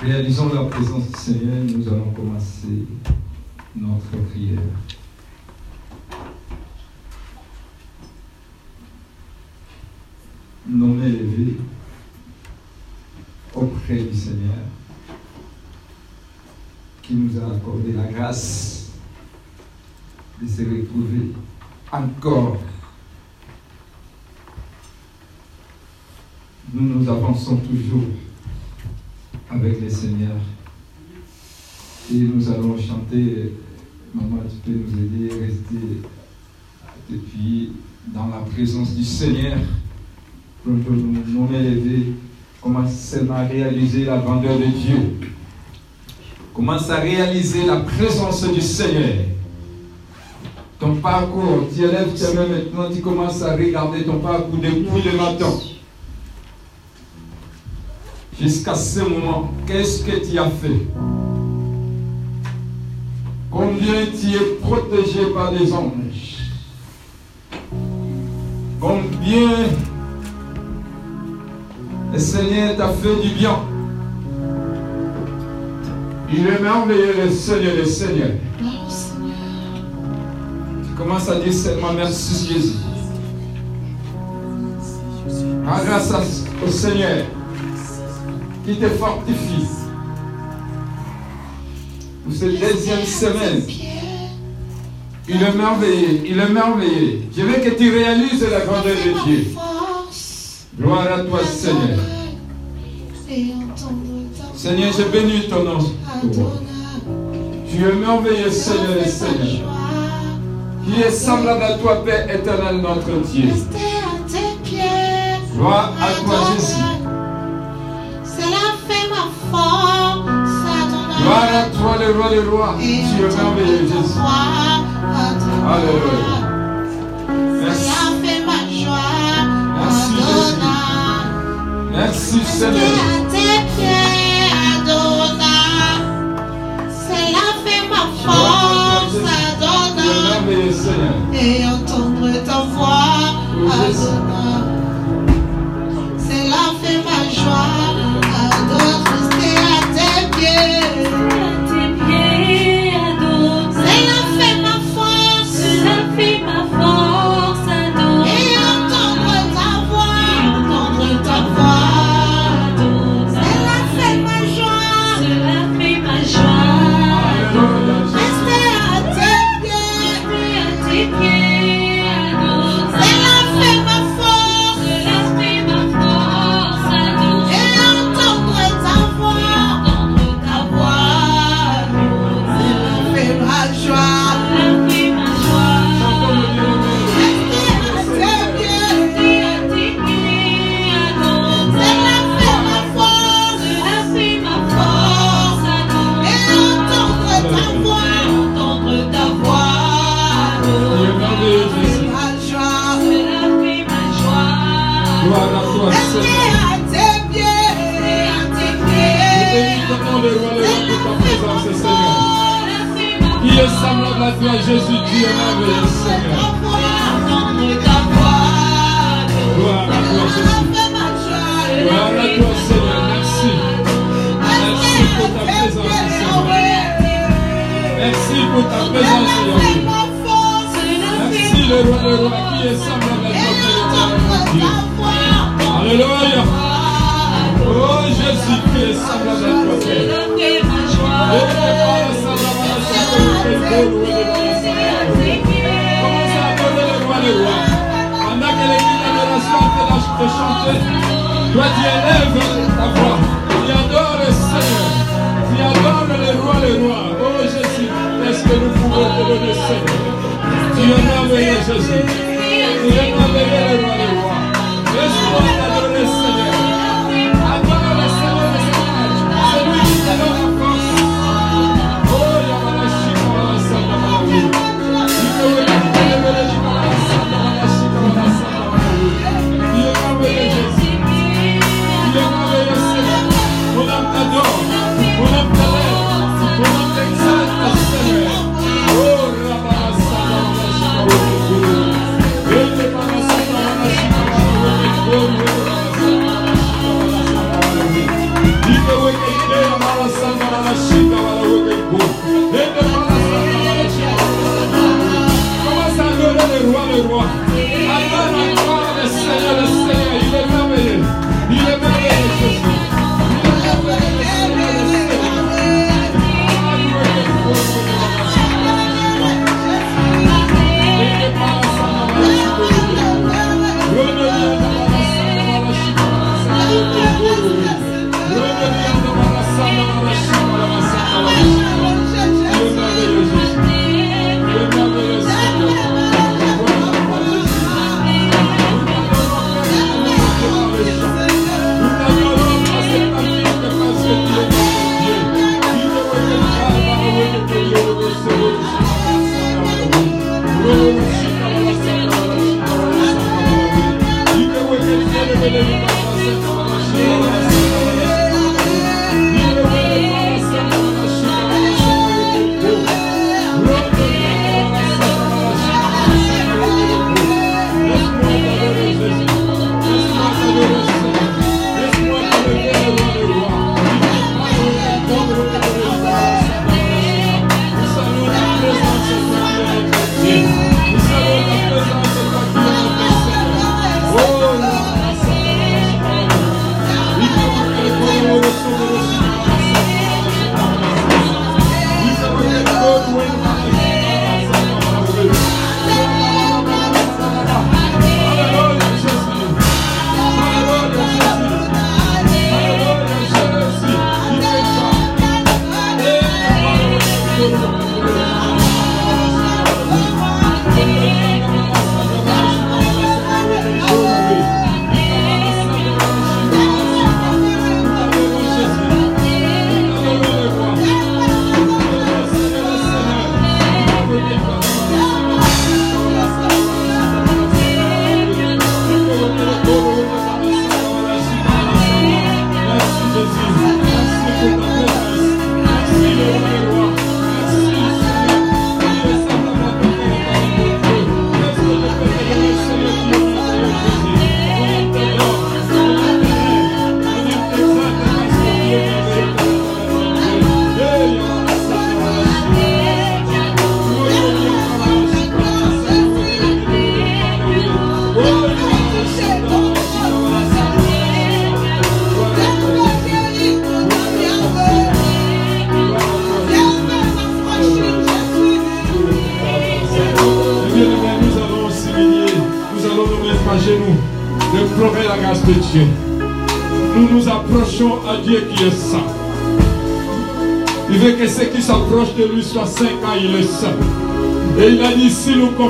Réalisons la présence du Seigneur, nous allons commencer notre prière. Nos élevés auprès du Seigneur qui nous a accordé la grâce de se retrouver encore. Nous nous avançons toujours avec le Seigneur. Et nous allons chanter, maman, tu peux nous aider, rester depuis dans la présence du Seigneur pour nous, nous élever, commencer à réaliser la grandeur de Dieu. Commence à réaliser la présence du Seigneur. Ton parcours, tu élèves mains maintenant, tu commences à regarder ton parcours depuis le matin. Jusqu'à ce moment, qu'est-ce que tu as fait? Combien tu es protégé par des anges? Combien le Seigneur t'a fait du bien? Il est merveilleux le Seigneur, le Seigneur. Tu commences à dire seulement merci Jésus. Ah, grâce au Seigneur qui te fortifie pour cette deuxième semaine. Il est merveilleux, il est merveilleux. Je veux que tu réalises la grandeur de Dieu. Gloire à toi, Seigneur. Seigneur, je bénis ton nom. Tu es merveilleux, Seigneur et Seigneur. Qui est semblable à toi, Père éternel, notre Dieu. Gloire à toi, Jésus. Gloire à toi, le roi des rois. Tu es merveilleux, Jésus. Alléluia.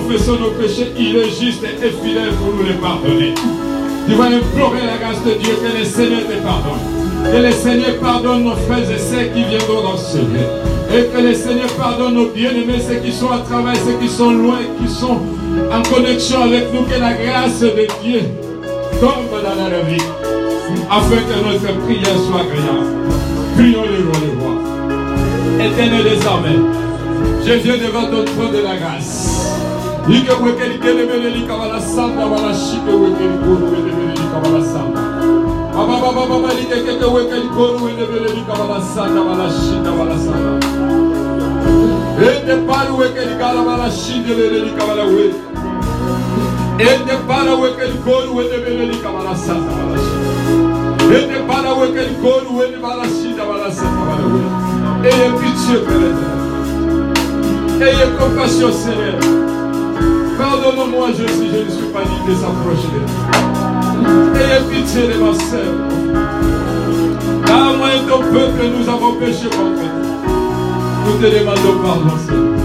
Confessons nos péchés, il est juste et fidèle pour nous les pardonner. Tu vas implorer la grâce de Dieu que le Seigneur te pardonne. Que le Seigneur pardonne nos frères et sœurs qui viendront dans ce lieu. Et que le Seigneur pardonne nos bien-aimés, ceux qui sont à travers, ceux qui sont loin, qui sont en connexion avec nous. Que la grâce de Dieu tombe dans leur vie. Afin que notre prière soit agréable. Prions le roi des rois. Éternel des armées, je viens devant ton trône de la grâce. Ele para o que ele gala malachinde ele cabala ué. Ele para o que ele coro ele ele cabala santa malachinde. Ele para o que ele coro ele malachinde cabala santa malachinde. Ele é pitié pela terra. Ele é compaixão serena. Pardonne-moi, Jésus, je ne suis pas digne de s'approcher. Ayez pitié de ma sœur. Car moi et ton peuple, nous avons péché contre. Nous te demandons pardon, Seigneur.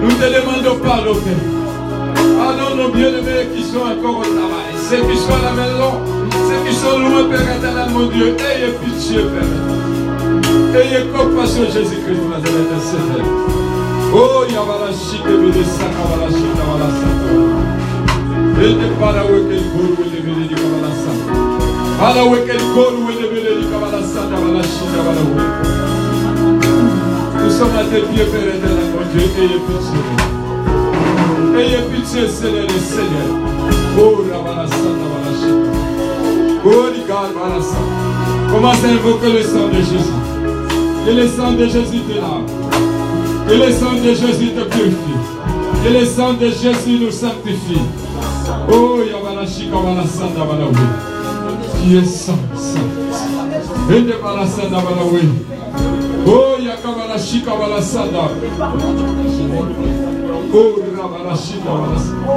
Nous te demandons pardon, Père. Pardonne nos bien-aimés qui sont encore au travail. Ceux qui sont à la maison, ceux qui sont loin, Père éternel, mon Dieu. Ayez pitié, Père. Ayez compassion, Jésus-Christ, Nazareth, Seigneur. Oh, Yabala Shike, Bede Saka, Bala Shika, Bala Saka. Ede Bala Weke, Guru, Wede Bede, Di Kabala Saka. Bala Weke, Guru, Wede Bede, Di Kabala Saka, Bala Shika, Bala Weke. Nous sommes à tes pieds, Père éternel, mon Dieu, ayez pitié. Ayez pitié, Seigneur, le Seigneur. Oh, Rabala Saka, Bala Shika. Oh, Digal, Bala Saka. Commence à invoquer le sang de Jésus. Que le sang de Jésus te lave. Que le sang de Jésus te purifie. Que le sang de Jésus nous sanctifie. Oh, Yabalachika, Balasanda, Balawe. Qui est saint, saint. Et de Balasanda, Balawe. Oh, Yakabalachika, Balasanda. Oh, Rabalachika, Balasanda.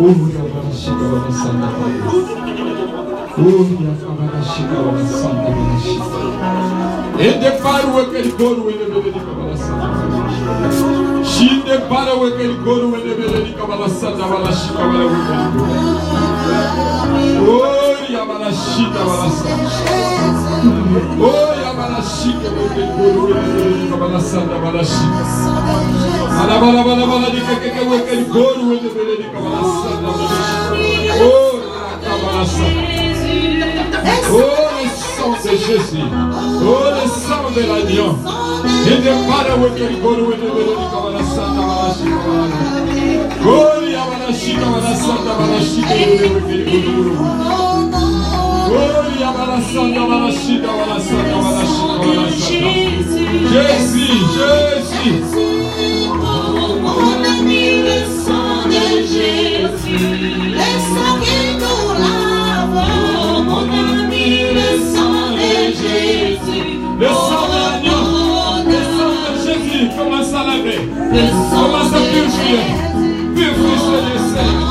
Oh, Rabalachika, Balasanda. Oh, Yakabalachika, Balasanda, Balasanda. Ele é Endepara o ekelikoro enebeleni é kabalasanda. Shindepara o ekelikoro enebeleni kabalasanda balashi kabala wekelikoro. Oi abalashi kabalasanda. Oi abalashi kebekelikoro é enebeleni kabalasanda balashi. Alabala bala bala dikeke wekelikoro enebeleni kabalasanda balashi. Oi kabalasanda. Oi são de Jesus. Oi le sang de l'agneau. Et de para wekeli goru wende beledi kabala sanda wala shika wala. Oh ya bala shika wala sanda wala shika wende wekeli goru. Oh ya bala sanda wala shika wala sanda wala shika wala sanda. Jésus, Jésus. Mon ami, le sang de Jésus, le sang qui nous lave. Mon ami, le sang de Jésus, Le sang de l'agneau, le sang de Jésus, commence à laver. Commence à purifier. Purifie, Seigneur.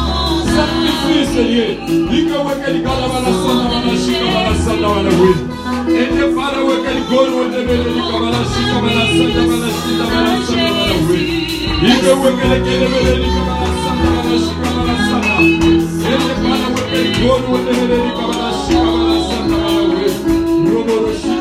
Sanctifie, Seigneur. Diga o que vai gala para a santa chica, para a santa manachina. Ele fala o que ele gola, o que ele gola, diga para a santa manachina, para a santa chica, para a santa manachina. Diga o que ele quer, o que ele diga para a santa chica, para a santa manachina. Ele fala o que ele gola, o que ele diga para a santa manachina, para a santa manachina.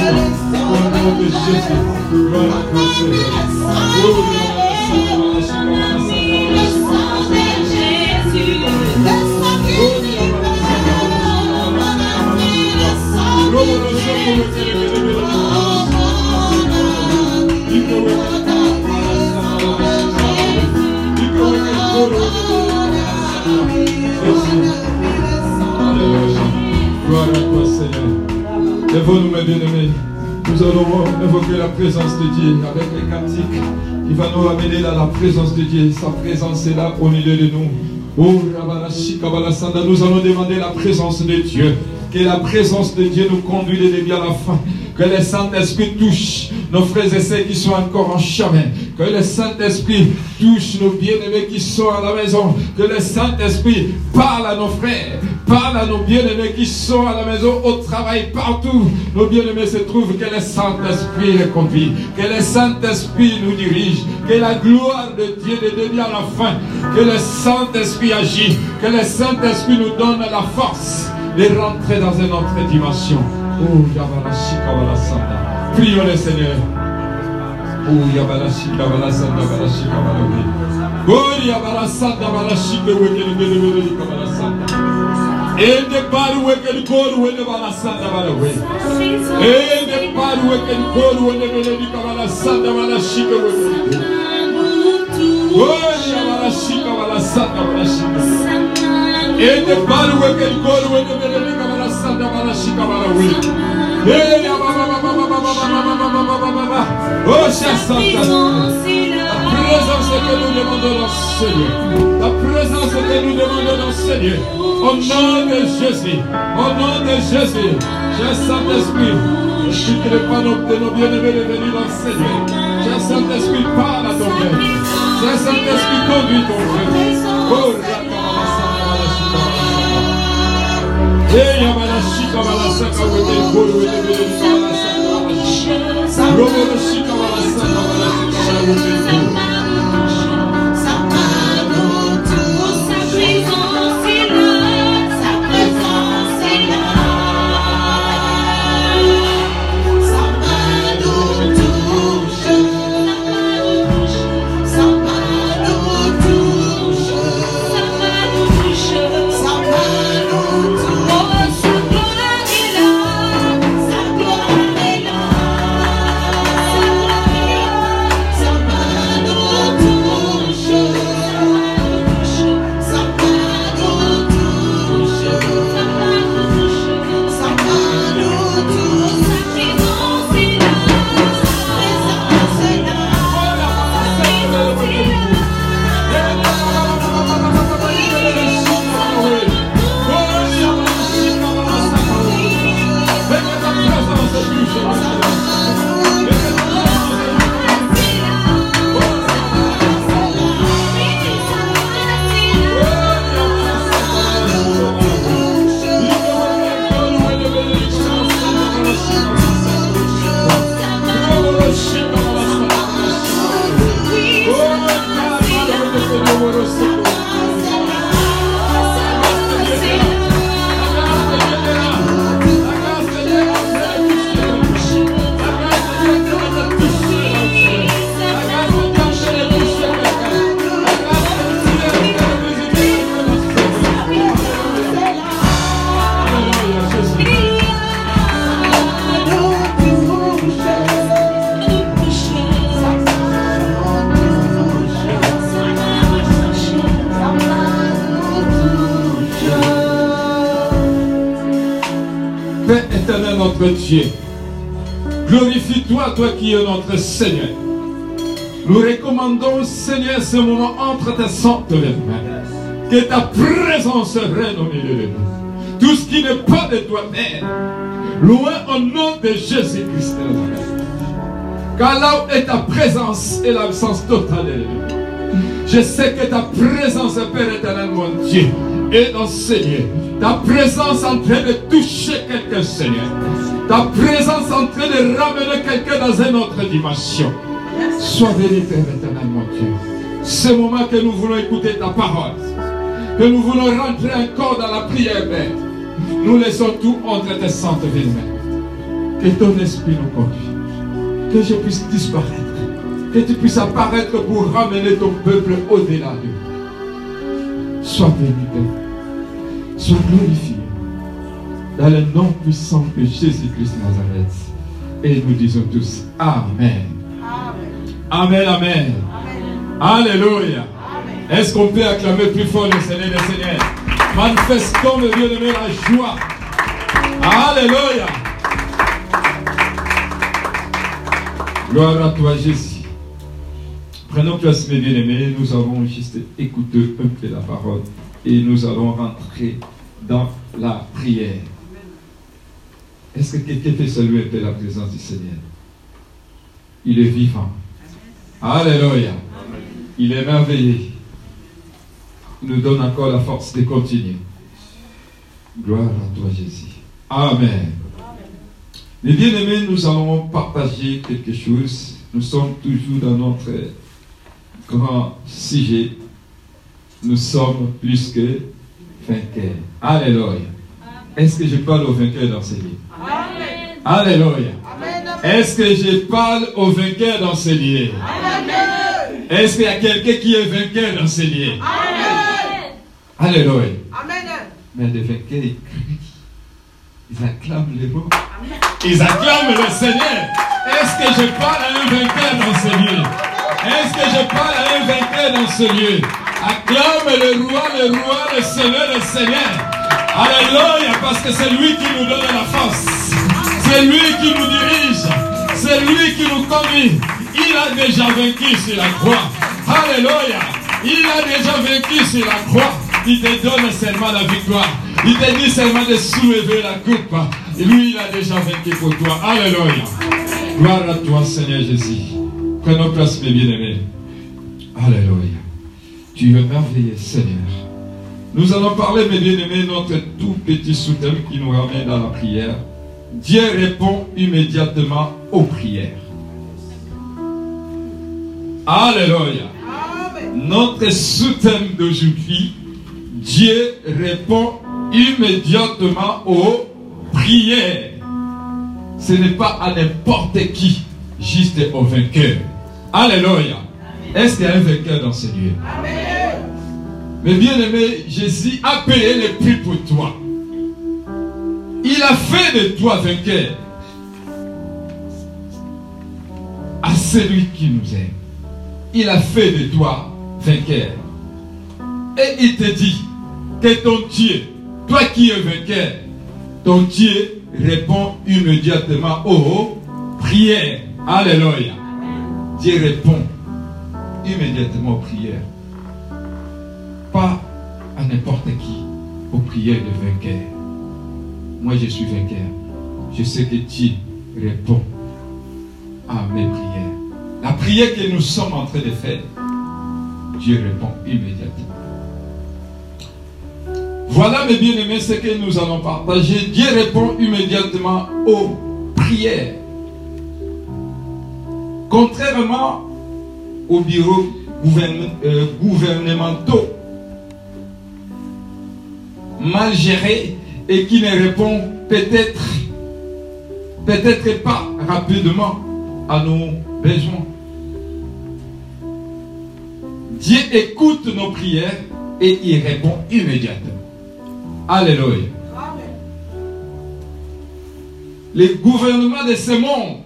Oui. Au Nous allons évoquer la présence de Dieu avec les cantiques qui va nous ramener dans la présence de Dieu. Sa présence est là au milieu de nous. Oh, nous allons demander la présence de Dieu. Que la présence de Dieu nous conduise de début à la fin. Que le Saint-Esprit touche nos frères et sœurs qui sont encore en chemin. Que le Saint-Esprit touche nos bien-aimés qui sont à la maison. Que le Saint-Esprit parle à nos frères, parle à nos bien-aimés qui sont à la maison, au travail, partout. Nos bien-aimés se trouvent. Que le Saint-Esprit les conduit. Que le Saint-Esprit nous dirige. Que la gloire de Dieu ne devienne à la fin. Que le Saint-Esprit agit. Que le Saint-Esprit nous donne la force de rentrer dans une autre dimension. Oh. Prions le Seigneur. Oh. Oh. endebali wekelikoli wenebalasanda balawe endebali wekelikoli wenebelelika balasanda balashike wekeliko oya balashika balasanda balashika endebali wekelikoli wenebelelika balasanda balashika balawe eya bababababababababababa osha santa présence que nous demandons Seigneur. La présence que nous demandons Seigneur. Au nom de Jésus. Au nom de Jésus. Cher Saint-Esprit. Quitterai pas nos, de nos bien-aimés de venir dans Seigneur. Cher Saint-Esprit, parle à ton peuple. Cher Saint-Esprit, conduis ton peuple. Oh, Hey, Yamalashika Malasaka, Que ta présence règne au milieu de nous. Tout ce qui n'est pas de toi, Père, loin au nom de Jésus-Christ. Car là où est ta présence et l'absence totale de nous. Je sais que ta présence, Père éternel, mon Dieu, est dans Seigneur. Ta présence en train de toucher quelqu'un, Seigneur. Ta présence en train de ramener quelqu'un dans une autre dimension. Sois béni, Père éternel, mon Dieu. Ce moment que nous voulons écouter ta parole, que nous voulons rentrer encore dans la prière, Père, nous laissons tout entre tes saintes mains. Que ton esprit nous conduise. Que je puisse disparaître. Que tu puisses apparaître pour ramener ton peuple au-delà de nous. Sois béni, Père. Sois glorifié. Dans le nom puissant de Jésus-Christ de Nazareth. Et nous disons tous Amen. Amen, Amen. Alléluia. Est-ce qu'on peut acclamer plus fort le Seigneur, le Seigneur Manifestons le bien-aimé la joie. Alléluia. Gloire à toi, Jésus. Prenons place, mes bien-aimés. Nous allons juste écouter un peu la parole et nous allons rentrer dans la prière. Est-ce que quelqu'un peut saluer un la présence du Seigneur? Il est vivant. Alléluia. Il est merveilleux. Il nous donne encore la force de continuer. Gloire à toi, Jésus. Amen. Mes bien-aimés, nous allons partager quelque chose. Nous sommes toujours dans notre grand sujet. Nous sommes plus que vainqueurs. Alléluia. Est-ce que je parle aux vainqueurs dans? Alléluia. Est-ce que je parle aux vainqueurs dans ces lieux? Est-ce qu'il y a quelqu'un qui est vainqueur dans ces lieux? Alléluia. Mais les vainqueurs, ils crient. Ils acclament les mots. Ils acclament le Seigneur. Est-ce que je parle à un vainqueur dans ce lieu? Est-ce que je parle à un vainqueur dans ce lieu? Acclame le roi, le roi, le Seigneur, le Seigneur. Alléluia, parce que c'est lui qui nous donne la force. C'est lui qui nous dirige. C'est lui qui nous conduit. Il a déjà vaincu sur la croix. Alléluia. Il a déjà vaincu sur la croix. Il te donne seulement la victoire. Il te dit seulement de soulever la coupe. Et lui, il a déjà vaincu pour toi. Alléluia. Gloire à toi, Seigneur Jésus. Prenons place, mes bien-aimés. Alléluia. Tu es merveilleux, Seigneur. Nous allons parler, mes bien-aimés, notre tout petit soutien qui nous ramène dans la prière. Dieu répond immédiatement aux prières. Alléluia. Notre sous-thème d'aujourd'hui, Dieu répond immédiatement aux prières. Ce n'est pas à n'importe qui, juste au vainqueur. Alléluia. Est-ce qu'il y a un vainqueur dans ce lieu? Mais bien aimé, Jésus a payé le prix pour toi. Il a fait de toi vainqueur à celui qui nous aime. Il a fait de toi vainqueur. Et il te dit que ton Dieu, toi qui es vainqueur, ton Dieu répond immédiatement aux prières. Alléluia. Dieu répond immédiatement aux prières. Pas à n'importe qui, aux prières de vainqueur. Moi, je suis vainqueur. Je sais que Dieu répond à mes prières. La prière que nous sommes en train de faire, Dieu répond immédiatement. Voilà, mes bien-aimés, ce que nous allons partager. Dieu répond immédiatement aux prières. Contrairement aux bureaux euh, gouvernementaux mal gérés et qui ne répondent peut-être peut-être pas rapidement à nos besoins. Dieu écoute nos prières et il répond immédiatement. Alléluia. Le gouvernement de ce monde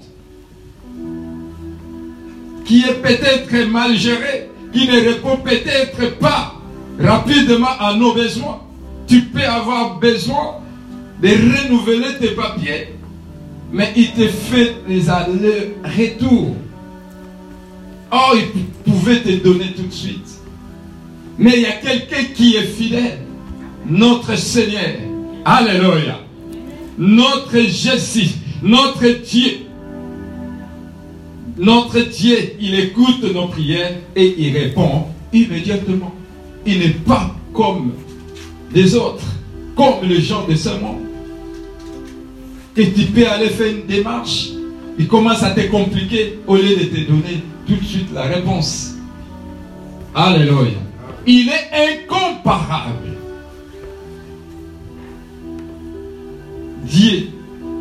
qui est peut-être mal géré, qui ne répond peut-être pas rapidement à nos besoins. Tu peux avoir besoin de renouveler tes papiers, mais il te fait les allers-retours. Oh, il pouvait te donner tout de suite. Mais il y a quelqu'un qui est fidèle. Notre Seigneur. Alléluia. Notre Jésus. Notre Dieu. Notre Dieu, il écoute nos prières et il répond immédiatement. Il n'est pas comme les autres, comme les gens de ce monde. Que tu peux aller faire une démarche, il commence à te compliquer au lieu de te donner tout de suite la réponse. Alléluia. Il est incomparable. Dieu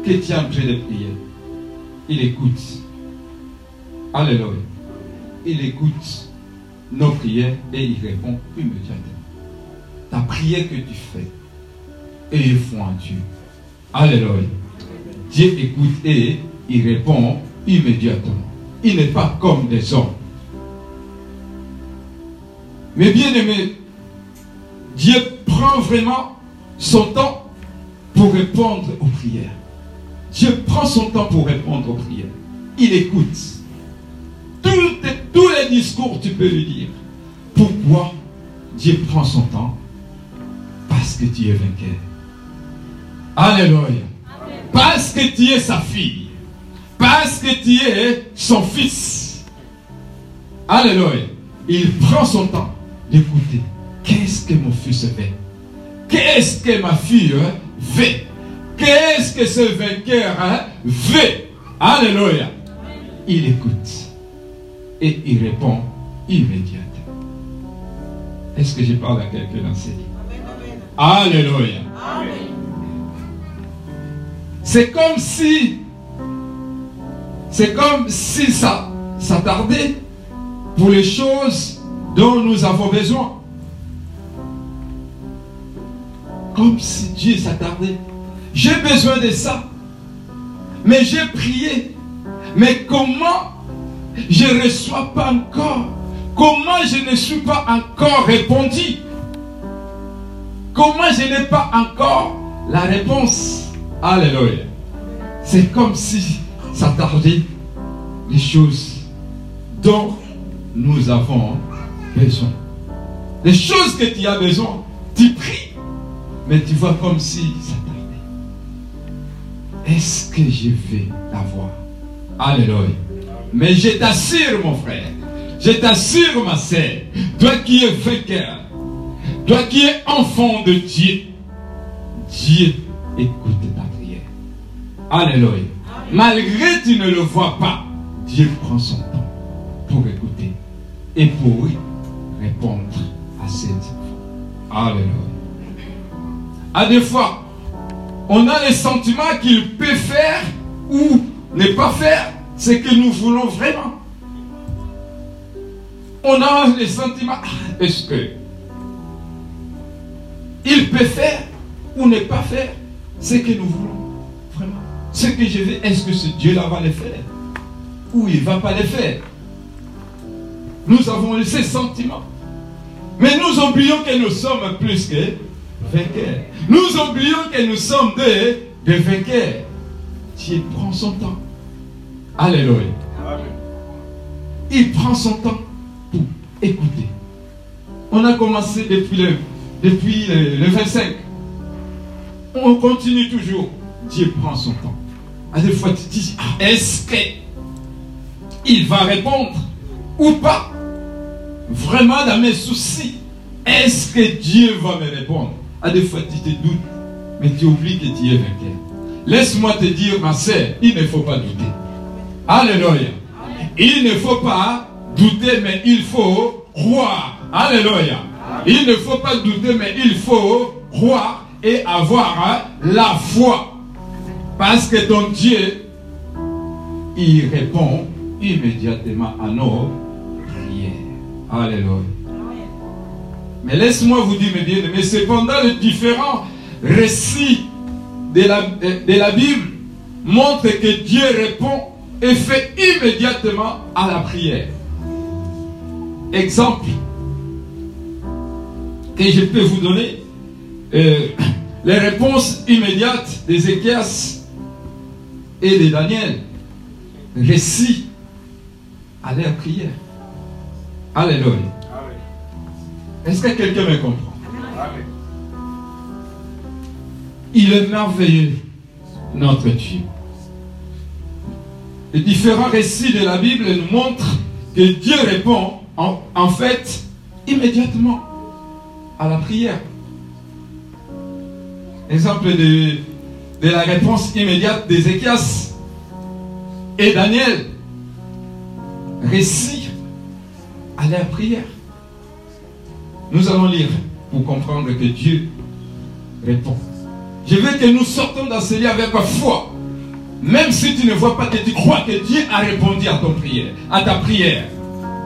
que tu es en train de prier, il écoute. Alléluia. Il écoute nos prières et il répond immédiatement. Ta prière que tu fais, et foi en Dieu. Alléluia. Dieu écoute et il répond immédiatement. Il n'est pas comme des hommes. Mais bien aimé, Dieu prend vraiment son temps pour répondre aux prières. Dieu prend son temps pour répondre aux prières. Il écoute. les discours, tu peux lui dire. Pourquoi Dieu prend son temps Parce que tu es vainqueur. Alléluia. Parce que tu es sa fille. Parce que tu es son fils. Alléluia. Il prend son temps d'écouter. Qu'est-ce que mon fils fait Qu'est-ce que ma fille fait Qu'est-ce que ce vainqueur fait Alléluia. Il écoute. Et il répond immédiatement. Est-ce que je parle à quelqu'un dans cette Alléluia. C'est comme si, c'est comme si ça, ça tardait pour les choses dont nous avons besoin. Comme si Dieu s'attardait. J'ai besoin de ça. Mais j'ai prié. Mais comment je ne reçois pas encore? Comment je ne suis pas encore répondu? Comment je n'ai pas encore la réponse? Alléluia. C'est comme si tardait les choses dont nous avons besoin. Les choses que tu as besoin, tu pries, mais tu vois comme si ça tardait. Est-ce que je vais l'avoir? Alléluia. Mais je t'assure, mon frère, je t'assure, ma sœur, toi qui es vainqueur, toi qui es enfant de Dieu, Dieu écoute ta prière. Alléluia. Malgré tu ne le vois pas, Dieu prend son temps pour écouter et pour répondre à cette voix. Alléluia. À des fois, on a le sentiment qu'il peut faire ou ne pas faire ce que nous voulons vraiment. On a le sentiment, ah, est-ce que il peut faire ou ne pas faire ce que nous voulons Ce que je veux, est-ce que ce Dieu-là va le faire? Ou il ne va pas le faire? Nous avons ces sentiments. Mais nous oublions que nous sommes plus que vainqueurs. Nous oublions que nous sommes des, des vainqueurs. Dieu prend son temps. Alléluia. Il prend son temps pour écouter. On a commencé depuis le, depuis le, 25. On continue toujours. Dieu prend son temps. À des fois, tu te dis, ah, est-ce qu'il va répondre ou pas? Vraiment, dans mes soucis, est-ce que Dieu va me répondre? À des fois, tu te doutes, mais tu oublies que tu es vainqueur. Laisse-moi te dire, ma sœur, il ne faut pas douter. Alléluia. Il ne faut pas douter, mais il faut croire. Alléluia. Il ne faut pas douter, mais il faut croire et avoir hein, la foi. Parce que ton Dieu, il répond immédiatement à nos prières. Alléluia. Mais laisse-moi vous dire, mes bien mais cependant, les différents récits de la, de la Bible montrent que Dieu répond et fait immédiatement à la prière. Exemple que je peux vous donner, euh, les réponses immédiates d'Ézéchias et de Daniel, récit à leur prière. Alléluia. Est-ce que quelqu'un me comprend? Il est merveilleux, notre Dieu. Les différents récits de la Bible nous montrent que Dieu répond en, fait immédiatement à la prière. Exemple de, de la réponse immédiate d'Ézéchias et Daniel. Récit à la prière. Nous allons lire pour comprendre que Dieu répond. Je veux que nous sortons dans ce avec la foi. Même si tu ne vois pas que tu crois que Dieu a répondu à ton prière, à ta prière.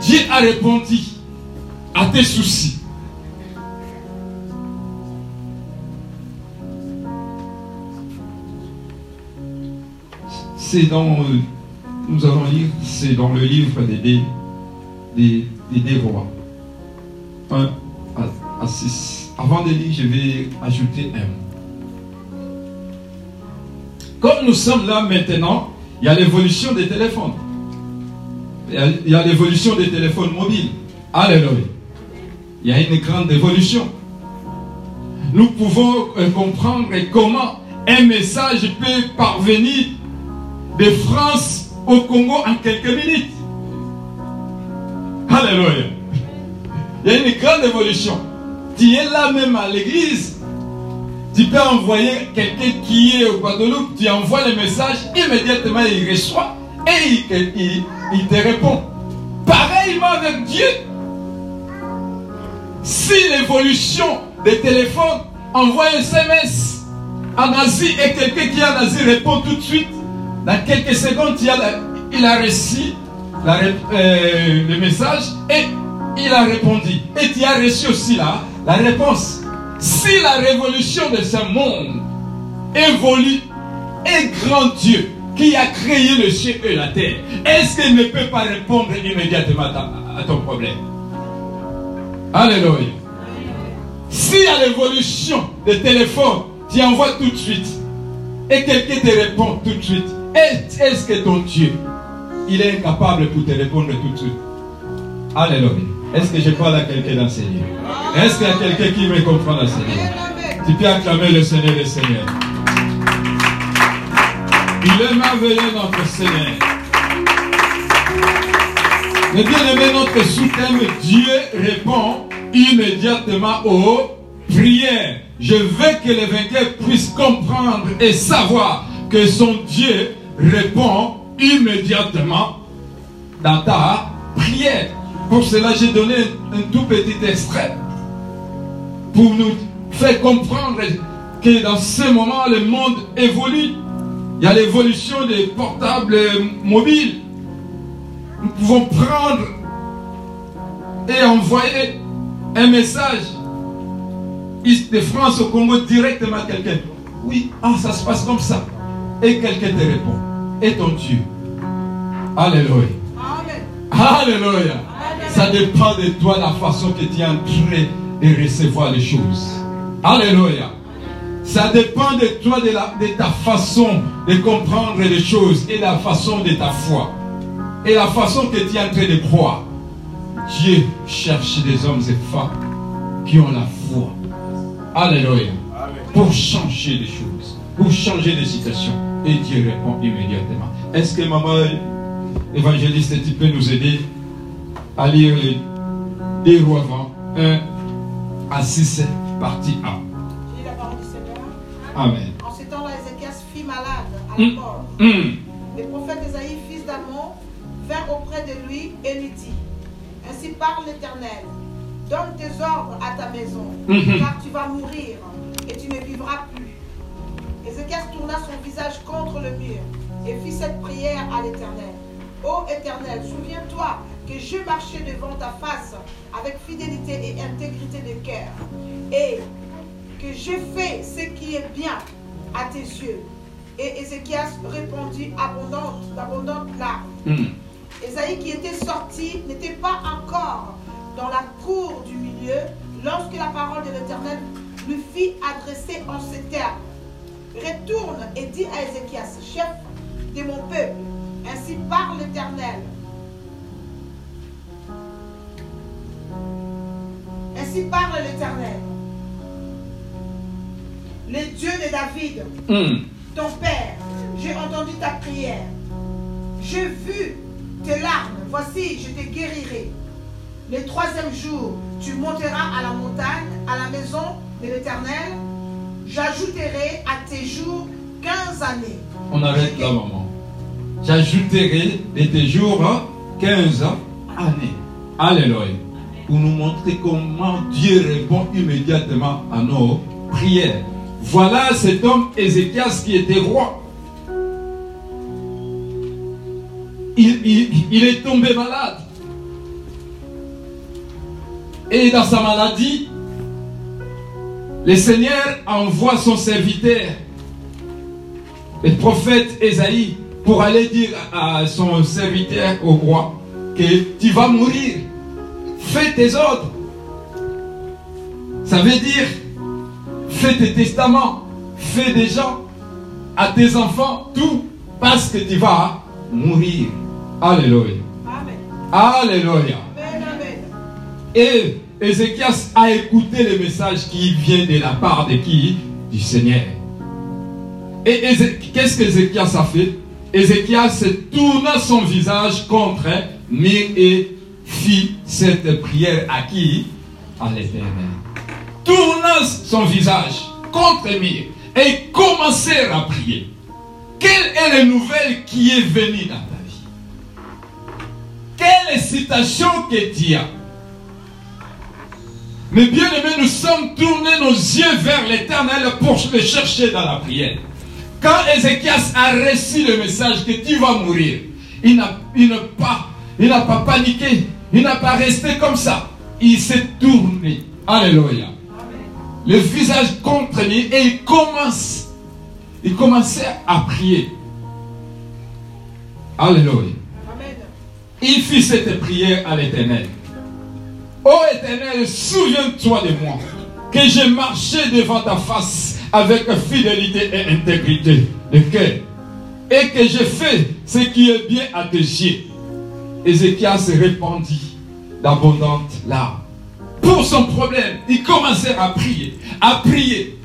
Dieu a répondu à tes soucis. C'est dans, nous allons lire, c'est dans le livre des, des, des, rois. 1 à 6. Avant de lire, je vais ajouter un mot. Comme nous sommes là maintenant, il y a l'évolution des téléphones. Il y a- il y a l'évolution des téléphones mobiles. Alléluia. Il y a une grande évolution. Nous pouvons euh, comprendre comment un message peut parvenir de France au Congo en quelques minutes. Alléluia. Il y a une grande évolution. Tu es là même à l'église. Tu peux envoyer quelqu'un qui est au Guadeloupe, tu envoies le message, immédiatement il reçoit et il, te répond. Pareillement avec Dieu. Si l'évolution des téléphones envoie un SMS en Asie et quelqu'un qui est en Asie répond tout de suite, dans quelques secondes, il a, reçu euh, le message et il a répondu. Et tu as reçu aussi la, la réponse. Si la révolution de ce monde évolue, un grand Dieu qui a créé le ciel et la terre, est-ce qu'il ne peut pas répondre immédiatement à ton problème? Alléluia. Si à l'évolution des téléphones, tu envoies tout de suite et quelqu'un te répond tout de suite, est- est-ce que ton Dieu, il est incapable pour te répondre tout de suite? Alléluia. Est-ce que je parle à quelqu'un dans lieu Est-ce qu'il y a quelqu'un qui me comprend dans lieu Tu peux acclamer le Seigneur le Seigneur. Il est merveilleux notre Seigneur. Mais bien aimé, notre sous-thème, Dieu répond immédiatement aux prières. Je veux que les vainqueurs puissent comprendre et savoir que son Dieu répond immédiatement dans ta prière. Pour cela, j'ai donné un, un tout petit extrait pour nous faire comprendre que dans ce moment, le monde évolue. Il y a l'évolution des portables mobiles. Nous pouvons prendre et envoyer un message de France au Congo directement à quelqu'un. Oui, ah, ça se passe comme ça. Et quelqu'un te répond. Et ton Dieu. Alléluia. Alléluia. Ça dépend de toi la façon que tu es en train de recevoir les choses. Alléluia. Ça dépend de toi, de, la- de ta façon de comprendre les choses et la façon de ta foi. Et la façon que tu es en train de croire. Dieu cherche des hommes et femmes qui ont la foi. Alléluia. Pour changer les choses, pour changer les situations. Et Dieu répond immédiatement. Est-ce que maman évangéliste, tu peux nous aider à lire les deux rois avant? 1 à 6, partie 1. J'ai la parole du Seigneur. Amen. En ces temps-là, Ézéchias fit malade à la Hum, mort. hum. Le prophète Esaïe, fils d'Amon, vint auprès de lui et lui dit Ainsi parle l'Éternel, donne tes ordres à ta maison, Mhm. car tu vas mourir et tu ne vivras plus. Ézéchias tourna son visage contre le mur et fit cette prière à l'Éternel. Ô Éternel, souviens-toi que je marchais devant ta face avec fidélité et intégrité de cœur, et que j'ai fait ce qui est bien à tes yeux. Et Ézéchias répondit abondante, d'abondantes larmes. Hum. Ésaïe qui était sorti n'était pas encore dans la cour du milieu lorsque la parole de l'Éternel lui fit adresser en ces termes. Retourne et dis à Ézéchias, chef de mon peuple, ainsi parle l'Éternel. Ainsi parle l'Éternel. Le Dieu de David, Hum. ton père, j'ai entendu ta prière. J'ai vu tes larmes. Voici, je te guérirai. Le troisième jour, tu monteras à la montagne, à la maison de l'Éternel. J'ajouterai à tes jours 15 années. On arrête là, maman. J'ajouterai de tes jours hein, 15 années. Alléluia. Pour nous montrer comment Dieu répond immédiatement à nos prières. Voilà cet homme Ézéchias qui était roi. Il- il est tombé malade. Et dans sa maladie, le Seigneur envoie son serviteur le prophète Esaïe pour aller dire à son serviteur au roi que tu vas mourir. Fais tes ordres. Ça veut dire, fais tes testaments, fais des gens à tes enfants, tout, parce que tu vas mourir. Alléluia. Amen. Alléluia. Amen, amen. Et Ézéchias a écouté le message qui vient de la part de qui Du Seigneur. Et qu'est-ce qu'Ézéchias a fait Ézéchias tourna son visage contre Mir et fit cette prière à qui À l'Éternel. Tourna son visage contre Mir et commençait à prier. Quelle est la nouvelle qui est venue dans ta vie? Quelle citation que tu as? Mais bien aimé, nous sommes tournés nos yeux vers l'éternel pour le chercher dans la prière. Quand Ézéchias a reçu le message que tu vas mourir, il n'a pas, il n'a pas paniqué, il n'a pas resté comme ça. Il s'est tourné. Alléluia. Le visage contraigné et il commence. Il commençait à prier. Alléluia. Amen. Il fit cette prière à l'éternel. Ô éternel, souviens-toi de moi, que j'ai marché devant ta face avec fidélité et intégrité de cœur, et que j'ai fait ce qui est bien à tes yeux. Ézéchias répondit d'abondantes larmes. Pour son problème, il commençait à prier, à prier.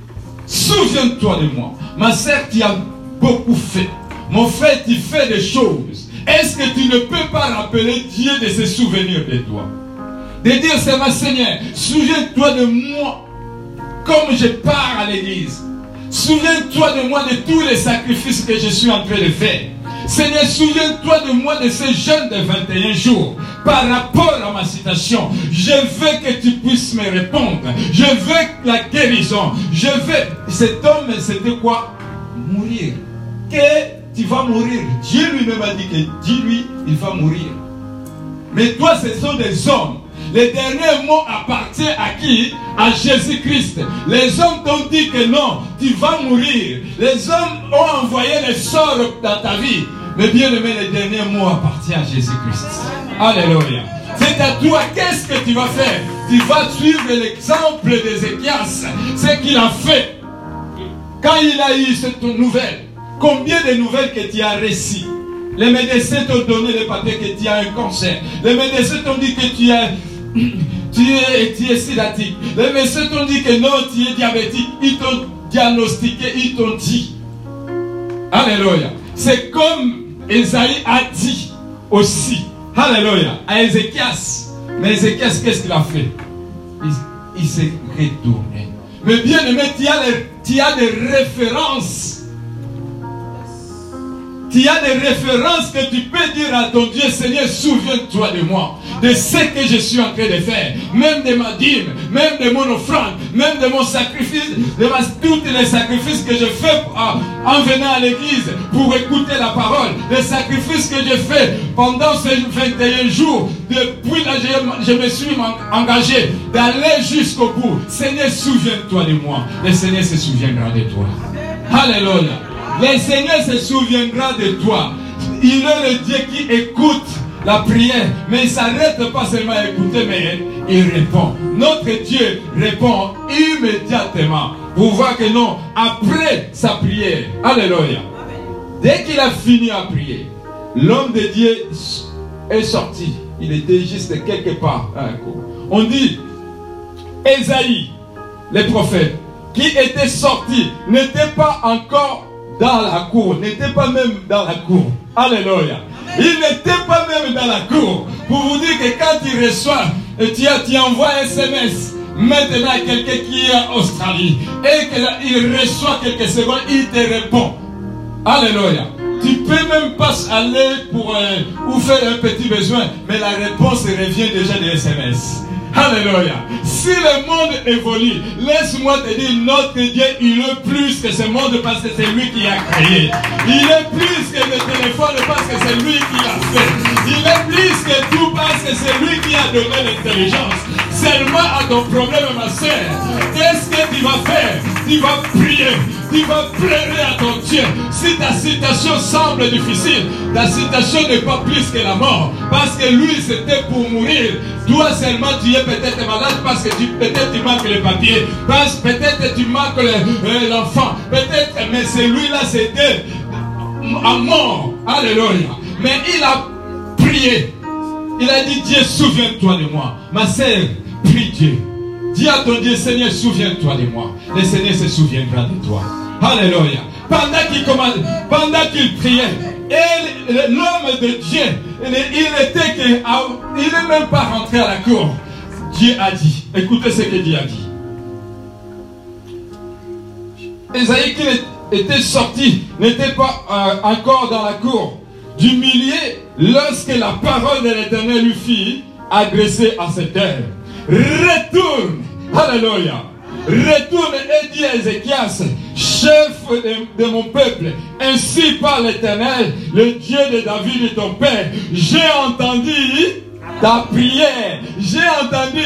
Souviens-toi de moi. Ma sœur, tu as beaucoup fait. Mon frère, tu fais des choses. Est-ce que tu ne peux pas rappeler Dieu de se souvenir de toi? De dire, c'est ma Seigneur, souviens-toi de moi comme je pars à l'église. Souviens-toi de moi de tous les sacrifices que je suis en train de faire. Seigneur, souviens-toi de moi de ces jeunes de 21 jours. Par rapport à ma citation, je veux que tu puisses me répondre. Je veux la guérison. Je veux. Cet homme, c'était quoi? Mourir. Que tu vas mourir. Dieu lui-même a dit que dis-lui, il va mourir. Mais toi, ce sont des hommes. Les derniers mots appartiennent à qui? À Jésus-Christ. Les hommes t'ont dit que non, tu vas mourir. Les hommes ont envoyé les sorts dans ta vie. Mais bien aimé, les derniers mots appartiennent à Jésus-Christ. Alléluia. C'est à toi, qu'est-ce que tu vas faire? Tu vas suivre l'exemple d'Ézéchias, ce qu'il a fait. Quand il a eu cette nouvelle, combien de nouvelles que tu as reçues? Les médecins t'ont donné le papier que tu as un cancer. Les médecins t'ont dit que tu as tu es, sédatique. Les médecins t'ont dit que non, tu es diabétique. Ils t'ont diagnostiqué, ils t'ont dit. Alléluia. C'est comme Esaïe a dit aussi. Alléluia. À Ézéchias. Mais Ézéchias, qu'est-ce qu'il a fait? Il, il s'est retourné. Mais bien aimé, tu as, tu as des références tu as des références que tu peux dire à ton Dieu, Seigneur, souviens-toi de moi, de ce que je suis en train de faire, même de ma dîme, même de mon offrande, même de mon sacrifice, de ma, tous les sacrifices que je fais en, en venant à l'église pour écouter la parole, les sacrifices que j'ai fait pendant ces 21 jours, depuis là, je, je me suis en- engagé d'aller jusqu'au bout. Seigneur, souviens-toi de moi. Le Seigneur se souviendra de toi. Alléluia. Le Seigneur se souviendra de toi. Il est le Dieu qui écoute la prière, mais il ne s'arrête pas seulement à écouter, mais il répond. Notre Dieu répond immédiatement. Vous voyez que non, après sa prière, Alléluia, dès qu'il a fini à prier, l'homme de Dieu est sorti. Il était juste quelque part. On dit, Esaïe, le prophète, qui était sorti, n'était pas encore dans la cour, n'était pas même dans la cour. Alléluia. Il n'était pas même dans la cour. Pour vous dire que quand il reçoit, et tu, tu envoies un SMS maintenant à quelqu'un qui est en Australie et qu'il reçoit quelques secondes, il te répond. Alléluia. Tu peux même pas aller pour euh, ou faire un petit besoin, mais la réponse revient déjà des SMS. Alléluia. Si le monde évolue, laisse-moi te dire, notre Dieu, il est plus que ce monde parce que c'est lui qui a créé. Il est plus que le téléphone parce que c'est lui qui l'a fait. Il est plus que tout parce que c'est lui qui a donné l'intelligence. Seulement à ton problème, ma soeur, qu'est-ce que tu vas faire? Tu vas prier, tu vas pleurer à ton Dieu. Si ta situation semble difficile, ta situation n'est pas plus que la mort. Parce que lui, c'était pour mourir. Toi seulement, tu es peut-être malade parce que tu- peut-être tu manques les papiers. Peut-être tu manques euh, l'enfant. Peut-être, mais celui-là, c'était à mort. Alléluia. Mais il a prié. Il a dit, Dieu, souviens-toi de moi. Ma sœur, prie Dieu. Dis à ton Dieu, Seigneur, souviens-toi de moi. Le Seigneur se souviendra de toi. Alléluia. Pendant qu'il pendant qu'il priait, l'homme de Dieu, il était que, n'est même pas rentré à la cour. Dieu a dit, écoutez ce que Dieu a dit. Esaïe qui était sorti n'était pas euh, encore dans la cour du millier lorsque la parole de l'Éternel lui fit adresser à cette terre. Retourne, alléluia, retourne et dis à Ézéchias, chef de, de, mon peuple, ainsi par l'Éternel, le Dieu de David et ton père, j'ai entendu ta prière. J'ai entendu